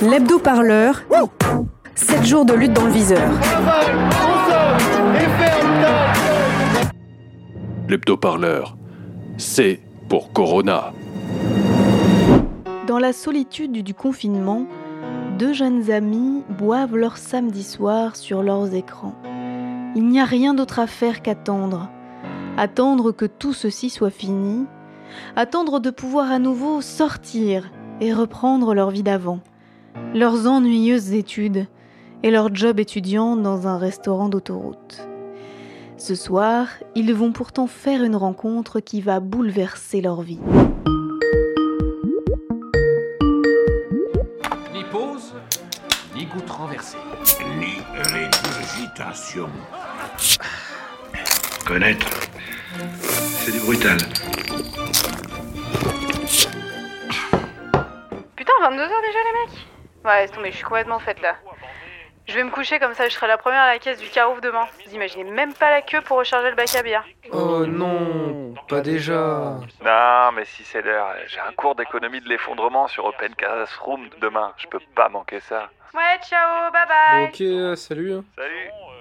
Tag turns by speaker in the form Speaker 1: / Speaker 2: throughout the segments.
Speaker 1: L'hebdo-parleur. 7 jours de lutte dans le viseur.
Speaker 2: L'hebdo-parleur. C'est pour Corona.
Speaker 1: Dans la solitude du confinement, deux jeunes amis boivent leur samedi soir sur leurs écrans. Il n'y a rien d'autre à faire qu'attendre. Attendre que tout ceci soit fini. Attendre de pouvoir à nouveau sortir et reprendre leur vie d'avant. Leurs ennuyeuses études et leur job étudiant dans un restaurant d'autoroute. Ce soir, ils vont pourtant faire une rencontre qui va bouleverser leur vie.
Speaker 3: Ni pause, ni goutte renversée.
Speaker 4: Ni régurgitation. Connaître, c'est du brutal.
Speaker 5: Putain, 22h déjà les mecs Ouais, laisse tomber, je suis complètement faite là. Je vais me coucher comme ça je serai la première à la caisse du Carouf demain. Vous imaginez même pas la queue pour recharger le bac à bière.
Speaker 6: Oh non, pas déjà.
Speaker 7: Non, mais si c'est l'heure, j'ai un cours d'économie de l'effondrement sur Open Classroom demain. Je peux pas manquer ça.
Speaker 5: Ouais, ciao, bye bye
Speaker 6: Ok, euh, salut.
Speaker 7: Salut
Speaker 6: Eh,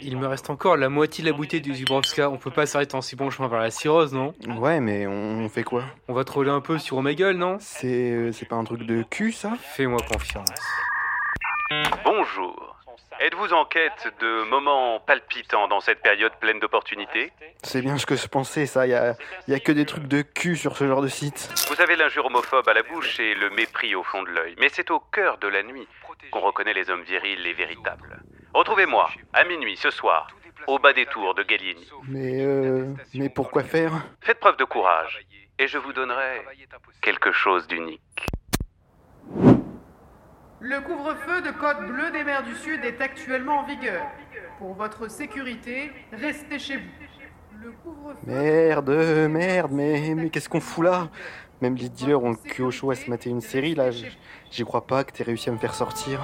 Speaker 6: il me reste encore la moitié de la bouteille du Zubrovska. On peut pas s'arrêter en si bon chemin vers la cirrhose, non?
Speaker 8: Ouais, mais on fait quoi?
Speaker 6: On va troller un peu sur Omegle, non?
Speaker 8: C'est euh, c'est pas un truc de cul, ça?
Speaker 6: Fais-moi confiance.
Speaker 9: Bonjour. Êtes-vous en quête de moments palpitants dans cette période pleine d'opportunités?
Speaker 8: C'est bien ce que je pensais, ça. Y a, y a que des trucs de cul sur ce genre de site.
Speaker 9: Vous avez l'injure homophobe à la bouche et le mépris au fond de l'œil. Mais c'est au cœur de la nuit qu'on reconnaît les hommes virils et véritables. Retrouvez-moi, à minuit ce soir, au bas des tours de Gallieni.
Speaker 8: Mais euh. Mais pourquoi faire?
Speaker 9: Faites preuve de courage, et je vous donnerai quelque chose d'unique.
Speaker 10: Le couvre-feu de Côte Bleue des mers du Sud est actuellement en vigueur. Pour votre sécurité, restez chez vous. Le couvre-feu...
Speaker 8: Merde, merde, mais, mais qu'est-ce qu'on fout là? Même les dealers ont le cul au chaud à se mater une série, là. J'y crois pas que t'aies réussi à me faire sortir.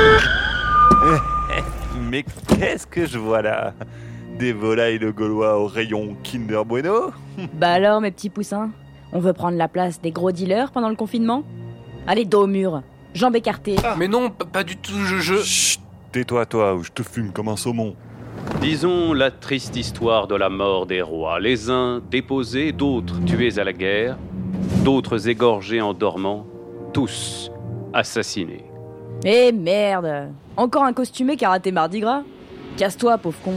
Speaker 11: Mais qu'est-ce que je vois là? Des volailles de Gaulois au rayon Kinder Bueno?
Speaker 12: Bah alors, mes petits poussins On veut prendre la place des gros dealers pendant le confinement? Allez, dos au mur, jambes écartées.
Speaker 6: Mais non, pas du tout, je... je...
Speaker 11: Chut Tais-toi toi ou je te fume comme un saumon.
Speaker 9: Disons la triste histoire de la mort des rois. Les uns déposés, d'autres tués à la guerre, d'autres égorgés en dormant, tous assassinés.
Speaker 12: Eh merde Encore un costumé qui a raté Mardi Gras? Casse-toi, pauvre con.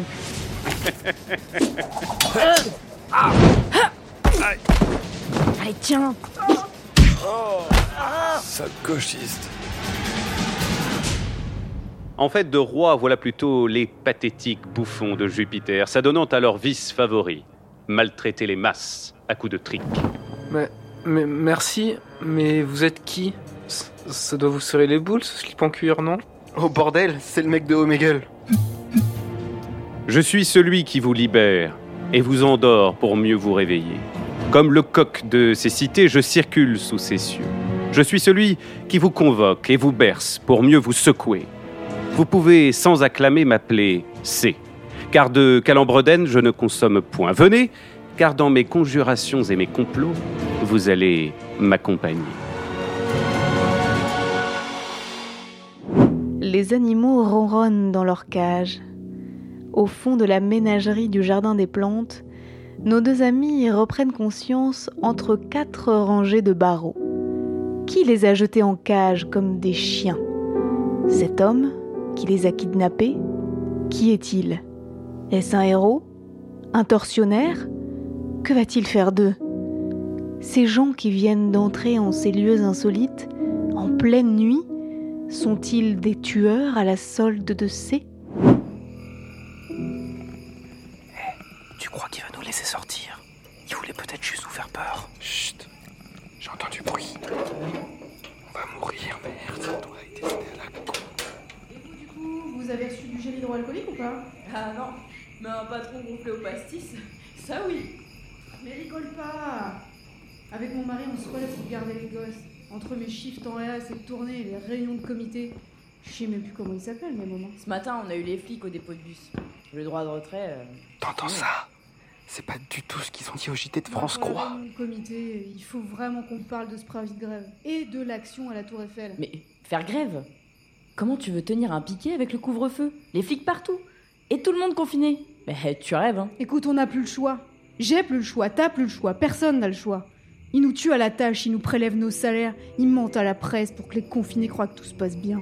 Speaker 12: Allez, tiens
Speaker 11: Sale gauchiste.
Speaker 9: En fait, de rois, voilà plutôt les pathétiques bouffons de Jupiter, s'adonnant à leur vice favori, maltraiter les masses à coups de trick.
Speaker 6: Mais, mais merci, mais vous êtes qui? Ça, doit vous serrer les boules, ce slip en cuir, non?
Speaker 8: Oh bordel, c'est le mec de Omegle.
Speaker 9: Je suis celui qui vous libère et vous endort pour mieux vous réveiller. Comme le coq de ces cités, je circule sous ces cieux. Je suis celui qui vous convoque et vous berce pour mieux vous secouer. Vous pouvez sans acclamer m'appeler C, car de Calembredène je ne consomme point. Venez, car dans mes conjurations et mes complots, vous allez m'accompagner.
Speaker 1: Animaux ronronnent dans leur cage. Au fond de la ménagerie du jardin des plantes, nos deux amis reprennent conscience entre quatre rangées de barreaux. Qui les a jetés en cage comme des chiens? Cet homme qui les a kidnappés? Qui est-il? Est-ce un héros? Un tortionnaire? Que va-t-il faire d'eux? Ces gens qui viennent d'entrer en ces lieux insolites, en pleine nuit, sont-ils des tueurs à la solde de C?
Speaker 3: Tu crois qu'il va nous laisser sortir? Il voulait peut-être juste nous faire peur.
Speaker 8: Chut, j'ai entendu bruit. On va mourir, merde, ça doit être à la con.
Speaker 10: Du coup, vous avez reçu du gel hydroalcoolique ou pas?
Speaker 12: Ah non, mais un patron gonflé au pastis, ça oui.
Speaker 10: Mais rigole pas Avec mon mari, on se relève pour garder les gosses. Entre mes shifts en RS et tournées et les réunions de comité, je sais même plus comment ils s'appellent, mes moments.
Speaker 12: Ce matin, on a eu les flics au dépôt de bus. Le droit de retrait. euh,
Speaker 8: T'entends ça? C'est pas du tout ce qu'ils ont dit au JT de France
Speaker 5: Voilà,
Speaker 8: 3.
Speaker 5: mon comité, il faut vraiment qu'on parle de ce préavis de grève et de l'action à la Tour Eiffel.
Speaker 12: Mais faire grève? Comment tu veux tenir un piquet avec le couvre-feu? Les flics partout Et tout le monde confiné Mais tu rêves, hein
Speaker 5: Écoute, on n'a plus le choix. J'ai plus le choix, t'as plus le choix, personne n'a le choix. Ils nous tuent à la tâche, ils nous prélèvent nos salaires, ils mentent à la presse pour que les confinés croient que tout se passe bien.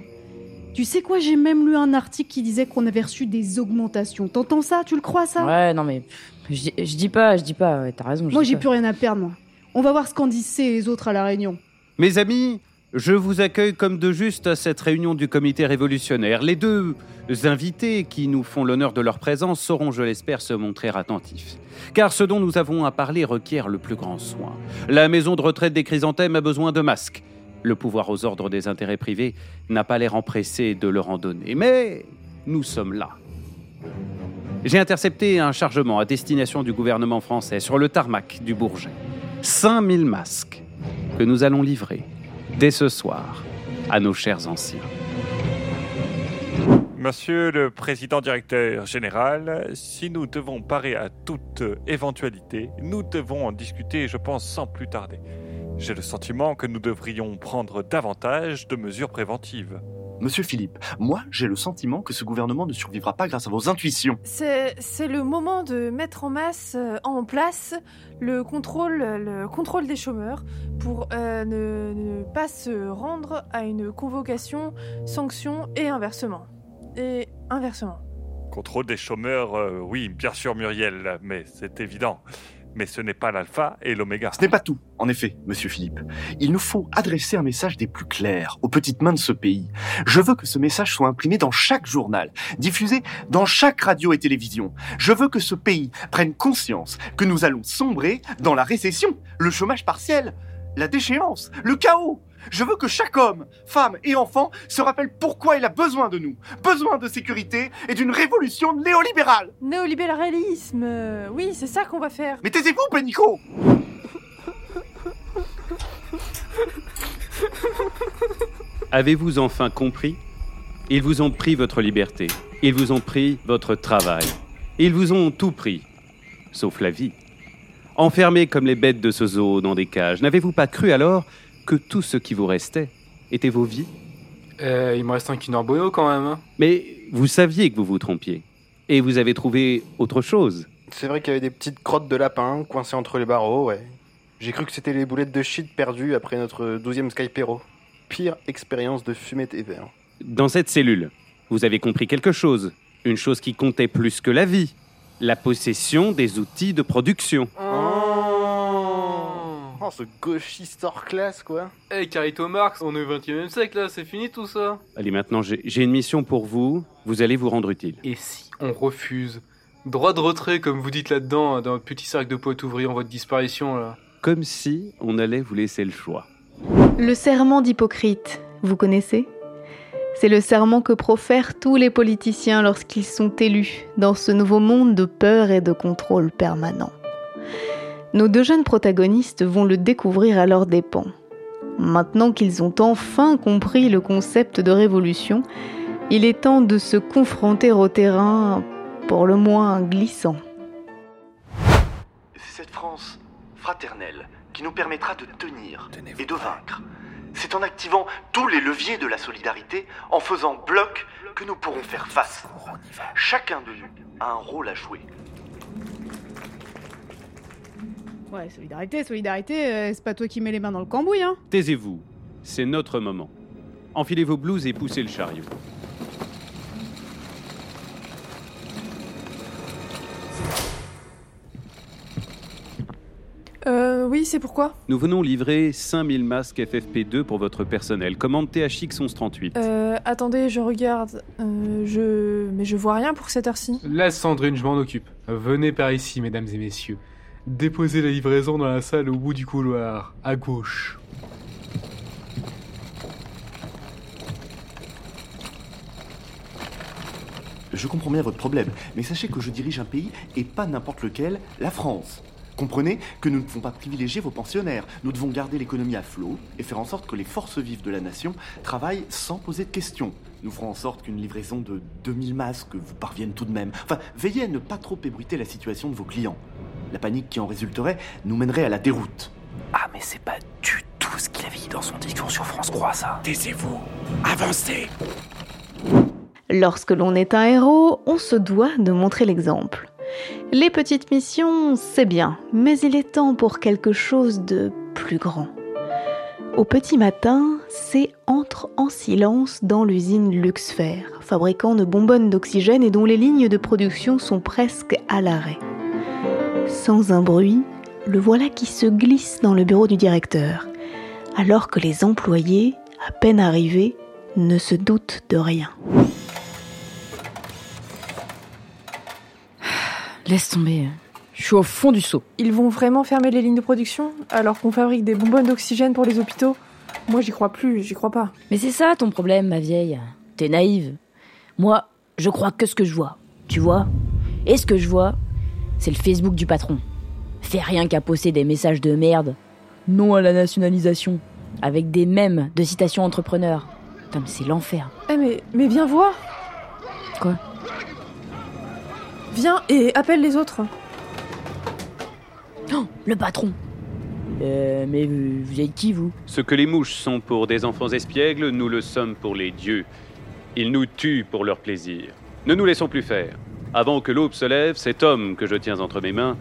Speaker 5: Tu sais quoi, j'ai même lu un article qui disait qu'on avait reçu des augmentations. T'entends ça? Tu le crois ça?
Speaker 12: Ouais, non mais. Je dis- je dis pas, je dis pas, ouais, t'as raison. je
Speaker 5: Moi j'ai plus rien à perdre, moi. On va voir ce qu'en disent ces et les autres à la Réunion.
Speaker 9: Mes amis, je vous accueille comme de juste à cette réunion du comité révolutionnaire. Les deux invités qui nous font l'honneur de leur présence sauront, je l'espère, se montrer attentifs. Car ce dont nous avons à parler requiert le plus grand soin. La maison de retraite des chrysanthèmes a besoin de masques. Le pouvoir aux ordres des intérêts privés n'a pas l'air empressé de leur en donner. Mais nous sommes là. J'ai intercepté un chargement à destination du gouvernement français sur le tarmac du Bourget. 5000 masques que nous allons livrer dès ce soir à nos chers anciens.
Speaker 13: Monsieur le président directeur général, si nous devons parer à toute éventualité, nous devons en discuter, je pense, sans plus tarder. J'ai le sentiment que nous devrions prendre davantage de mesures préventives.
Speaker 14: Monsieur Philippe, moi j'ai le sentiment que ce gouvernement ne survivra pas grâce à vos intuitions.
Speaker 15: C'est c'est le moment de mettre en masse, euh, en place, le contrôle, le contrôle des chômeurs pour euh, ne, ne pas se rendre à une convocation, sanction et inversement. Et inversement.
Speaker 13: Contrôle des chômeurs, euh, oui, bien sûr Muriel, mais c'est évident. Mais ce n'est pas l'alpha et l'oméga.
Speaker 14: Ce n'est pas tout, en effet, monsieur Philippe. Il nous faut adresser un message des plus clairs aux petites mains de ce pays. Je veux que ce message soit imprimé dans chaque journal, diffusé dans chaque radio et télévision. Je veux que ce pays prenne conscience que nous allons sombrer dans la récession, le chômage partiel, la déchéance, le chaos. Je veux que chaque homme, femme et enfant se rappelle pourquoi il a besoin de nous. Besoin de sécurité et d'une révolution néolibérale.
Speaker 15: Néolibéralisme, euh, oui, c'est ça qu'on va faire.
Speaker 14: Mais taisez-vous, Pénico
Speaker 9: Avez-vous enfin compris? Ils vous ont pris votre liberté. Ils vous ont pris votre travail. Ils vous ont tout pris, sauf la vie. Enfermés comme les bêtes de ce zoo dans des cages, n'avez-vous pas cru alors que tout ce qui vous restait était vos vies
Speaker 6: Euh, il me reste un Kinder Bueno quand même. hein.
Speaker 9: Mais vous saviez que vous vous trompiez. Et vous avez trouvé autre chose.
Speaker 8: C'est vrai qu'il y avait des petites crottes de lapin coincées entre les barreaux, ouais. J'ai cru que c'était les boulettes de shit perdues après notre 12e Skypero. Pire expérience de fumée TV. hein.
Speaker 9: Dans cette cellule, vous avez compris quelque chose. Une chose qui comptait plus que la vie. La possession des outils de production.
Speaker 8: Oh, ce gauchiste hors classe, quoi.
Speaker 6: Eh, Carito Marx, on est au 21 e siècle là, c'est fini tout ça.
Speaker 9: Allez, maintenant, j'ai une mission pour vous. Vous allez vous rendre utile.
Speaker 6: Et si on refuse Droit de retrait, comme vous dites là-dedans, hein, dans votre petit cercle de potes ouvriers en votre disparition là.
Speaker 9: Comme si on allait vous laisser le choix.
Speaker 1: Le serment d'Hippocrate, vous connaissez? C'est le serment que profèrent tous les politiciens lorsqu'ils sont élus dans ce nouveau monde de peur et de contrôle permanent. Nos deux jeunes protagonistes vont le découvrir à leurs dépens. Maintenant qu'ils ont enfin compris le concept de révolution, il est temps de se confronter au terrain pour le moins glissant.
Speaker 14: C'est cette France fraternelle qui nous permettra de tenir et de vaincre. C'est en activant tous les leviers de la solidarité, en faisant bloc, que nous pourrons faire face. Chacun de nous a un rôle à jouer.
Speaker 5: Ouais, solidarité, solidarité, euh, c'est pas toi qui mets les mains dans le cambouis, hein
Speaker 9: Taisez-vous. C'est notre moment. Enfilez vos blouses et poussez le chariot.
Speaker 15: Euh, oui, c'est pourquoi?
Speaker 9: Nous venons livrer 5000 masques FFP2 pour votre personnel. Commande THX 1138.
Speaker 15: Euh, attendez, je regarde. Euh, je... Mais je vois rien pour cette heure-ci.
Speaker 6: Laisse Sandrine, je m'en occupe. Venez par ici, mesdames et messieurs. Déposez la livraison dans la salle au bout du couloir, à gauche.
Speaker 14: Je comprends bien votre problème, mais sachez que je dirige un pays et pas n'importe lequel, la France. Comprenez que nous ne pouvons pas privilégier vos pensionnaires. Nous devons garder l'économie à flot et faire en sorte que les forces vives de la nation travaillent sans poser de questions. Nous ferons en sorte qu'une livraison de 2000 masques vous parvienne tout de même. Enfin, veillez à ne pas trop ébruiter la situation de vos clients. La panique qui en résulterait nous mènerait à la déroute.
Speaker 3: Ah, mais c'est pas du tout ce qu'il avait dit dans son discours sur France 3, ça.
Speaker 4: Taisez-vous. Avancez.
Speaker 1: Lorsque l'on est un héros, on se doit de montrer l'exemple. Les petites missions, c'est bien, mais il est temps pour quelque chose de plus grand. Au petit matin, c'est entre en silence dans l'usine Luxfer, fabricant de bonbonnes d'oxygène et dont les lignes de production sont presque à l'arrêt. Sans un bruit, le voilà qui se glisse dans le bureau du directeur, alors que les employés, à peine arrivés, ne se doutent de rien.
Speaker 12: Laisse tomber. Je suis au fond du seau.
Speaker 15: Ils vont vraiment fermer les lignes de production alors qu'on fabrique des bonbonnes d'oxygène pour les hôpitaux? Moi, j'y crois plus, j'y crois pas.
Speaker 12: Mais c'est ça ton problème, ma vieille. T'es naïve. Moi, je crois que ce que je vois. Tu vois? Et ce que je vois, c'est le Facebook du patron. Fait rien qu'à poster des messages de merde. Non à la nationalisation. Avec des mèmes de citations entrepreneurs. Putain, mais c'est l'enfer.
Speaker 15: Eh mais, mais viens voir
Speaker 12: Quoi?
Speaker 15: Viens et appelle les autres.
Speaker 12: Oh, le patron Euh, mais vous, vous êtes qui, vous?
Speaker 9: Ce que les mouches sont pour des enfants espiègles, nous le sommes pour les dieux. Ils nous tuent pour leur plaisir. Ne nous laissons plus faire. Avant que l'aube se lève, cet homme que je tiens entre mes mains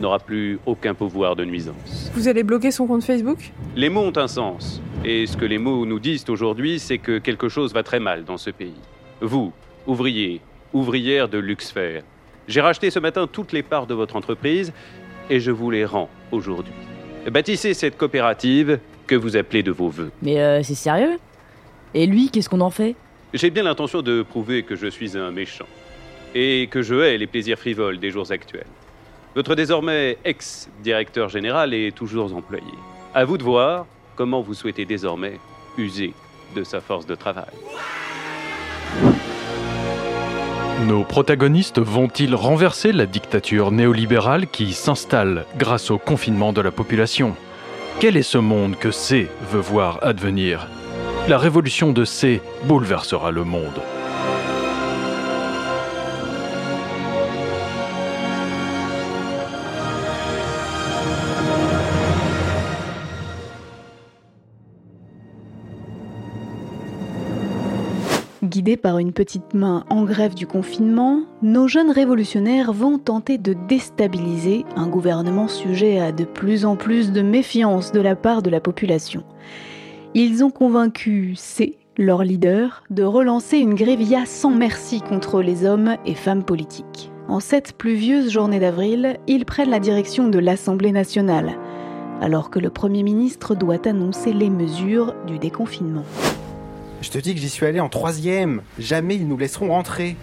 Speaker 9: n'aura plus aucun pouvoir de nuisance.
Speaker 15: Vous allez bloquer son compte Facebook?
Speaker 9: Les mots ont un sens. Et ce que les mots nous disent aujourd'hui, c'est que quelque chose va très mal dans ce pays. Vous, ouvriers, ouvrières de Luxfer, j'ai racheté ce matin toutes les parts de votre entreprise et je vous les rends aujourd'hui. Bâtissez cette coopérative que vous appelez de vos voeux.
Speaker 12: Mais euh, c'est sérieux? Et lui, qu'est-ce qu'on en fait?
Speaker 9: J'ai bien l'intention de prouver que je suis un méchant et que je hais les plaisirs frivoles des jours actuels. Votre désormais ex-directeur général est toujours employé. À vous de voir comment vous souhaitez désormais user de sa force de travail.
Speaker 2: Nos protagonistes vont-ils renverser la dictature néolibérale qui s'installe grâce au confinement de la population? Quel est ce monde que C veut voir advenir? La révolution de C bouleversera le monde.
Speaker 1: Guidés par une petite main en grève du confinement, nos jeunes révolutionnaires vont tenter de déstabiliser un gouvernement sujet à de plus en plus de méfiance de la part de la population. Ils ont convaincu C, leur leader, de relancer une guérilla sans merci contre les hommes et femmes politiques. En cette pluvieuse journée d'avril, ils prennent la direction de l'Assemblée nationale, alors que le Premier ministre doit annoncer les mesures du déconfinement.
Speaker 8: Je te dis que j'y suis allé en troisième. Jamais ils nous laisseront rentrer.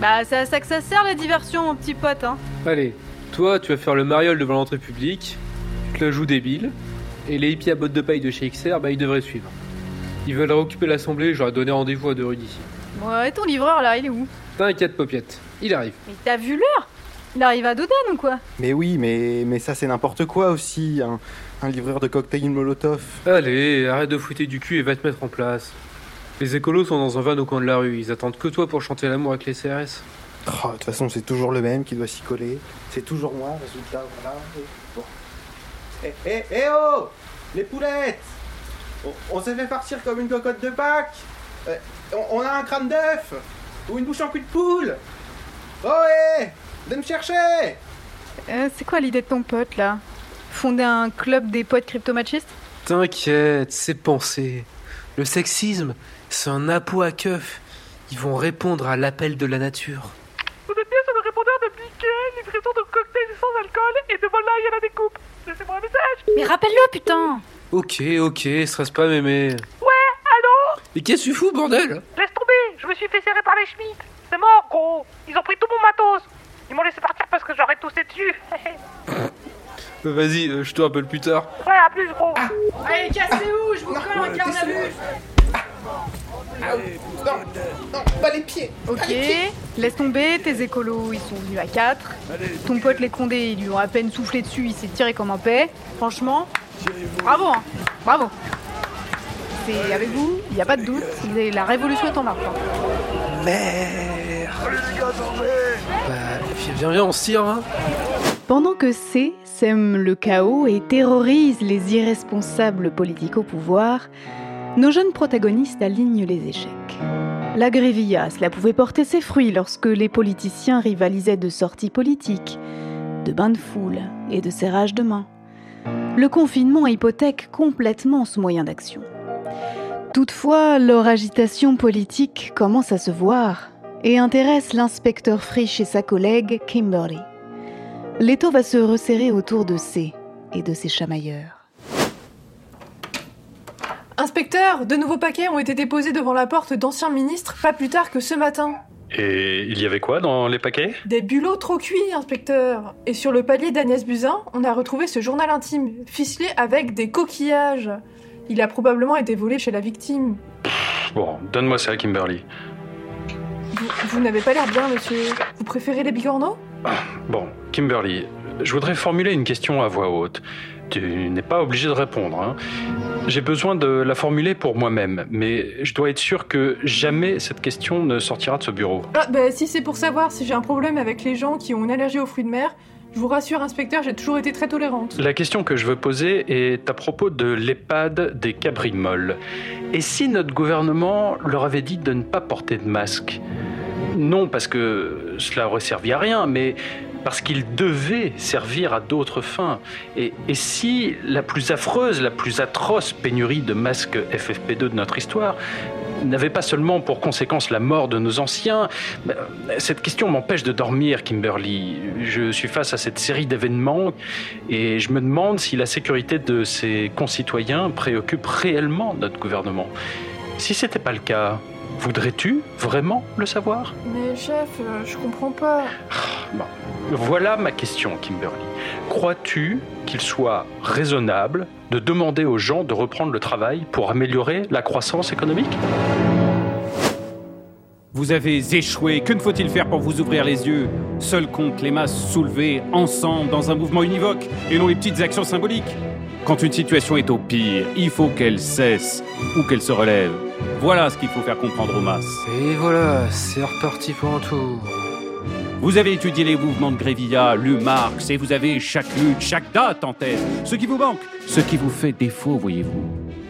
Speaker 5: Bah, c'est à ça que ça sert la diversion, mon petit pote, hein.
Speaker 6: Allez, toi, tu vas faire le mariole devant l'entrée publique, tu te la joues débile, et les hippies à bottes de paille de chez XR, bah ils devraient suivre. Ils veulent réoccuper l'assemblée, j'aurais donné rendez-vous à De Rudy.
Speaker 5: Ouais, ton livreur là, il est où?
Speaker 6: T'inquiète, Popiette, il arrive.
Speaker 5: Mais t'as vu l'heure? Il arrive à Dodane ou quoi?
Speaker 8: Mais oui, mais, mais ça c'est n'importe quoi aussi. Un, un livreur de cocktail Molotov.
Speaker 6: Allez, arrête de fouetter du cul et va te mettre en place. Les écolos sont dans un van au coin de la rue, ils attendent que toi pour chanter l'amour avec les CRS.
Speaker 8: Oh, De toute façon, c'est toujours le même qui doit s'y coller. C'est toujours moi, résultat, voilà. Bon. Eh, eh, eh oh Les poulettes On, on s'est fait partir comme une cocotte de Pâques Euh, on, on a un crâne d'œuf Ou une bouche en cul de poule Oh, eh Viens me chercher
Speaker 5: Euh, C'est quoi l'idée de ton pote là? Fonder un club des potes cryptomachistes?
Speaker 6: T'inquiète, c'est pensé. Le sexisme, c'est un appôt à keuf. Ils vont répondre à l'appel de la nature.
Speaker 10: Vous êtes bien sur le répondeur de Mickey, livraison de cocktails sans alcool et de volaille à la découpe. Laissez-moi un message.
Speaker 5: Mais rappelle-le, putain
Speaker 6: Ok, ok, stresse pas, mémé.
Speaker 10: Ouais, allô
Speaker 6: Et qu'est-ce que tu fous, bordel?
Speaker 10: Laisse tomber, je me suis fait serrer par les Schmitt. C'est mort, gros. Ils ont pris tout mon matos. Ils m'ont laissé partir parce que j'aurais toussé dessus.
Speaker 6: Euh, Vas-y, euh, je te rappelle plus tard.
Speaker 10: ouais, à plus, gros.
Speaker 15: Allez, cassez-vous, je vous colle un garde à vue
Speaker 8: Non, non, pas les pieds
Speaker 5: Ok, laisse tomber, tes écolos, ils sont venus à 4. Ton pote les condés, ils lui ont à peine soufflé dessus, il s'est tiré comme un paix. Franchement, bravo, hein, bravo. c'est avec vous, il n'y a pas de doute, la révolution est en marche. hein.
Speaker 3: Merde Bah, viens, viens, on se tire, hein
Speaker 1: Pendant que C sème le chaos et terrorise les irresponsables politiques au pouvoir, nos jeunes protagonistes alignent les échecs. La grévilla, cela pouvait porter ses fruits lorsque les politiciens rivalisaient de sorties politiques, de bains de foule et de serrage de main. Le confinement hypothèque complètement ce moyen d'action. Toutefois, leur agitation politique commence à se voir et intéresse l'inspecteur Frisch et sa collègue Kimberly. L'étau va se resserrer autour de C et de ses chamailleurs.
Speaker 15: Inspecteur, de nouveaux paquets ont été déposés devant la porte d'anciens ministres pas plus tard que ce matin.
Speaker 2: Et il y avait quoi dans les paquets?
Speaker 15: Des bulots trop cuits, inspecteur. Et sur le palier d'Agnès Buzyn, on a retrouvé ce journal intime, ficelé avec des coquillages. Il a probablement été volé chez la victime.
Speaker 2: Bon, donne-moi ça, Kimberly.
Speaker 15: Vous, vous n'avez pas l'air bien, monsieur. Vous préférez les bigorneaux?
Speaker 2: Bon, Kimberly, je voudrais formuler une question à voix haute. Tu n'es pas obligé de répondre. hein. J'ai besoin de la formuler pour moi-même, mais je dois être sûr que jamais cette question ne sortira de ce bureau.
Speaker 15: Ah, bah si c'est pour savoir si j'ai un problème avec les gens qui ont une allergie aux fruits de mer, je vous rassure, inspecteur, j'ai toujours été très tolérante.
Speaker 2: La question que je veux poser est à propos de l'EHPAD des Cabrimolles. Et si notre gouvernement leur avait dit de ne pas porter de masque? Non parce que cela aurait servi à rien, mais parce qu'il devait servir à d'autres fins. Et, et si la plus affreuse, la plus atroce pénurie de masques FFP2 de notre histoire n'avait pas seulement pour conséquence la mort de nos anciens, ben, cette question m'empêche de dormir, Kimberly. Je suis face à cette série d'événements et je me demande si la sécurité de ses concitoyens préoccupe réellement notre gouvernement. Si c'était pas le cas, voudrais-tu vraiment le savoir?
Speaker 15: Mais chef, euh, je comprends pas.
Speaker 2: Bon. Voilà ma question, Kimberly. Crois-tu qu'il soit raisonnable de demander aux gens de reprendre le travail pour améliorer la croissance économique?
Speaker 9: Vous avez échoué. Que ne faut-il faire pour vous ouvrir les yeux? Seul compte les masses soulevées ensemble dans un mouvement univoque et non les petites actions symboliques. Quand une situation est au pire, il faut qu'elle cesse ou qu'elle se relève. Voilà ce qu'il faut faire comprendre aux masses.
Speaker 6: Et voilà, c'est reparti pour un tour.
Speaker 9: Vous avez étudié les mouvements de Grévilla, lu Marx, et vous avez chaque lutte, chaque date en tête. Ce qui vous manque, ce qui vous fait défaut, voyez-vous,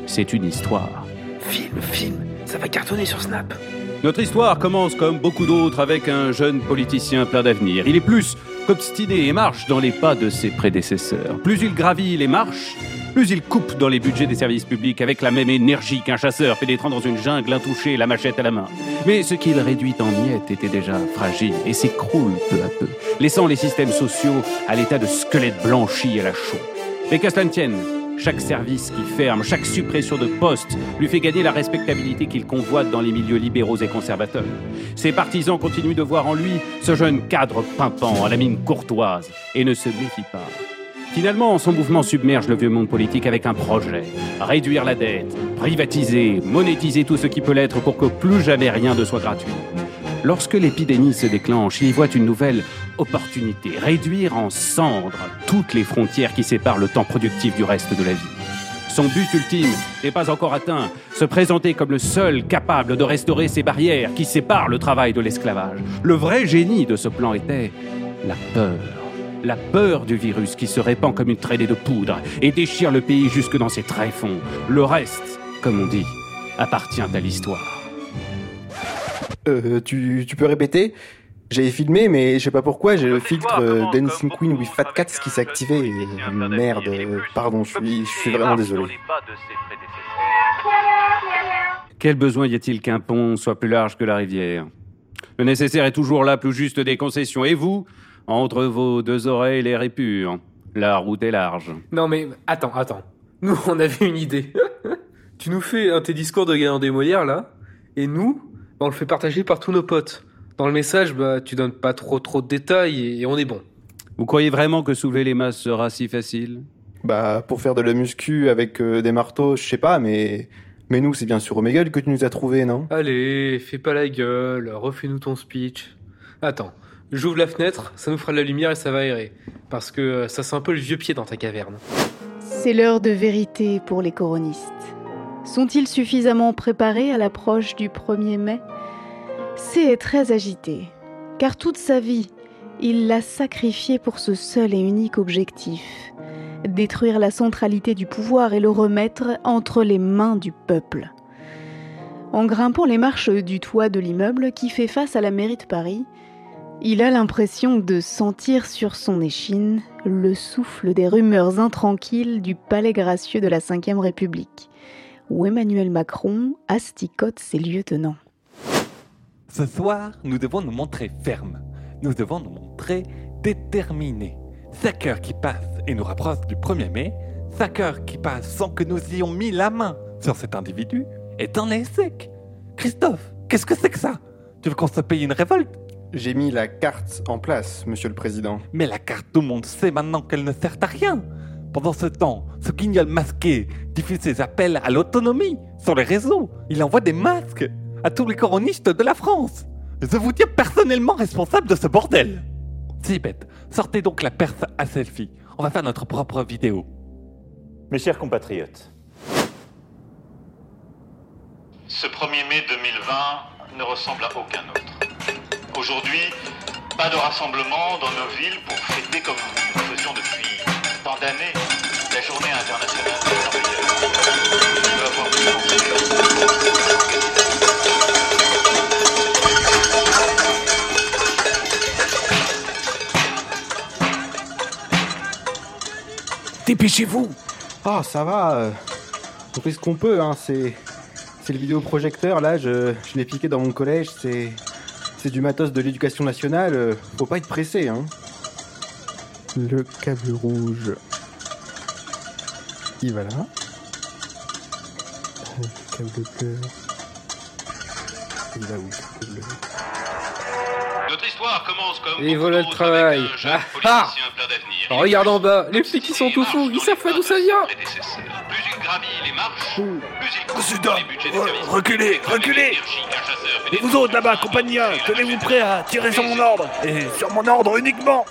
Speaker 9: c'est une histoire.
Speaker 3: Film, film, ça va cartonner sur Snap.
Speaker 9: Notre histoire commence comme beaucoup d'autres avec un jeune politicien plein d'avenir. Il est plus qu'obstiné et marche dans les pas de ses prédécesseurs. Plus il gravit les marches, plus il coupe dans les budgets des services publics avec la même énergie qu'un chasseur pénétrant dans une jungle intouchée, la machette à la main. Mais ce qu'il réduit en miettes était déjà fragile et s'écroule peu à peu, laissant les systèmes sociaux à l'état de squelettes blanchis à la chaux. Mais tienne, chaque service qui ferme, chaque suppression de poste lui fait gagner la respectabilité qu'il convoite dans les milieux libéraux et conservateurs. Ses partisans continuent de voir en lui ce jeune cadre pimpant à la mine courtoise et ne se méfient pas. Finalement, son mouvement submerge le vieux monde politique avec un projet. Réduire la dette, privatiser, monétiser tout ce qui peut l'être pour que plus jamais rien ne soit gratuit. Lorsque l'épidémie se déclenche, il voit une nouvelle opportunité, réduire en cendres toutes les frontières qui séparent le temps productif du reste de la vie. Son but ultime n'est pas encore atteint, se présenter comme le seul capable de restaurer ces barrières qui séparent le travail de l'esclavage. Le vrai génie de ce plan était la peur. La peur du virus qui se répand comme une traînée de poudre et déchire le pays jusque dans ses tréfonds. Le reste, comme on dit, appartient à l'histoire.
Speaker 8: Euh, tu, tu peux répéter? J'avais filmé, mais je sais pas pourquoi, j'ai le filtre euh, Dancing Queen with Fat Cats qui s'est activé. et Merde, euh, pardon, je suis, je suis vraiment désolé.
Speaker 9: Quel besoin y a-t-il qu'un pont soit plus large que la rivière? Le nécessaire est toujours là, plus juste des concessions. Et vous, entre vos deux oreilles, l'air est pur. La route est large.
Speaker 6: Non mais attends, attends. Nous, on avait une idée. tu nous fais un tes discours de gagnant des Molières là, et nous, bah, on le fait partager par tous nos potes. Dans le message, bah tu donnes pas trop trop de détails et, et on est bon.
Speaker 9: Vous croyez vraiment que soulever les masses sera si facile?
Speaker 8: Bah, pour faire de la muscu avec euh, des marteaux, je sais pas, mais. Mais nous, c'est bien sur Omegle que tu nous as trouvé, non?
Speaker 6: Allez, fais pas la gueule, refais-nous ton speech. Attends, j'ouvre la fenêtre, ça nous fera de la lumière et ça va aérer. Parce que euh, ça sent un peu le vieux pied dans ta caverne.
Speaker 1: C'est l'heure de vérité pour les coronistes. Sont-ils suffisamment préparés à l'approche du 1er mai? C est très agité, car toute sa vie, il l'a sacrifié pour ce seul et unique objectif, détruire la centralité du pouvoir et le remettre entre les mains du peuple. En grimpant les marches du toit de l'immeuble qui fait face à la mairie de Paris, il a l'impression de sentir sur son échine le souffle des rumeurs intranquilles du palais gracieux de la Ve République, où Emmanuel Macron asticote ses lieutenants.
Speaker 11: Ce soir, nous devons nous montrer fermes. Nous devons nous montrer déterminés. Cinq heures qui passent et nous rapprochent du 1er mai, cinq heures qui passent sans que nous ayons mis la main sur cet individu, est un sec. Christophe, qu'est-ce que c'est que ça? Tu veux qu'on se paye une révolte?
Speaker 8: J'ai mis la carte en place, monsieur le président.
Speaker 11: Mais la carte, tout le monde sait maintenant qu'elle ne sert à rien. Pendant ce temps, ce guignol masqué diffuse ses appels à l'autonomie sur les réseaux. Il envoie des masques à tous les coronistes de la France. Je vous tiens personnellement responsable de ce bordel. Si bête, sortez donc la perse à selfie. On va faire notre propre vidéo.
Speaker 16: Mes chers compatriotes,
Speaker 17: Ce 1er mai 2020 ne ressemble à aucun autre. Aujourd'hui, pas de rassemblement dans nos villes pour fêter comme nous le faisions depuis tant d'années la journée internationale des travailleurs.
Speaker 8: Dépêchez-vous Ah, ça va. euh, On fait ce qu'on peut, hein. C'est, c'est le vidéoprojecteur, là, je, je l'ai piqué dans mon collège. C'est, c'est du matos de l'éducation nationale. euh, Faut pas être pressé, hein. Le câble rouge. Il va là. Euh, Le câble bleu. Il va où, le câble bleu
Speaker 17: Notre histoire commence comme
Speaker 6: Et voilà le travail. Ah, ah Regarde en bas, les petits qui sont tout fous, ils savent pas d'où ça vient.
Speaker 4: Président, reculez, reculez Et vous autres là-bas, compagnons, tenez-vous prêts à tirer sur mon ordre Et sur mon ordre uniquement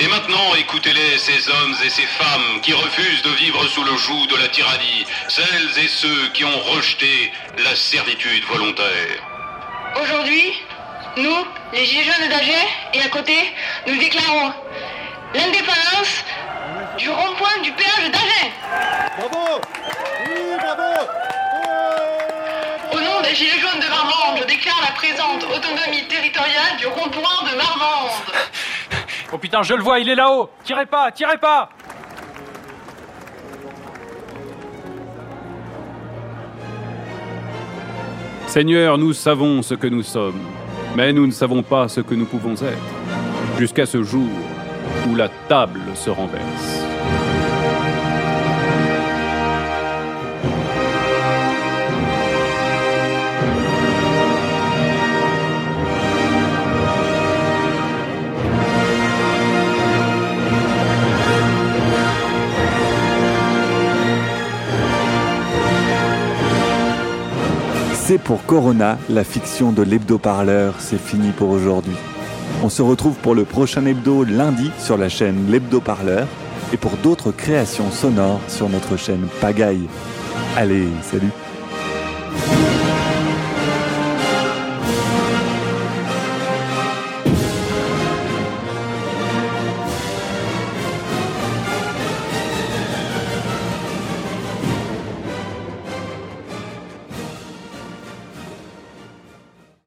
Speaker 17: Et maintenant, écoutez-les, ces hommes et ces femmes qui refusent de vivre sous le joug de la tyrannie, celles et ceux qui ont rejeté la servitude volontaire.
Speaker 18: Aujourd'hui, nous, les Gilets jaunes d'Alger, et à côté, nous déclarons l'indépendance du rond-point du péage d'Alger.
Speaker 8: Bravo Oui, bravo
Speaker 18: Des Gilets jaunes de Marmande, je déclare la présente autonomie territoriale du rond-point de Marmande.
Speaker 2: Oh putain, je le vois, il est là-haut Tirez pas, tirez pas
Speaker 9: Seigneur, nous savons ce que nous sommes, mais nous ne savons pas ce que nous pouvons être, jusqu'à ce jour où la table se renverse.
Speaker 19: Pour Corona, la fiction de l'hebdo-parleur, c'est fini pour aujourd'hui. On se retrouve pour le prochain hebdo lundi sur la chaîne L'Hebdo-parleur et pour d'autres créations sonores sur notre chaîne Pagaille. Allez, salut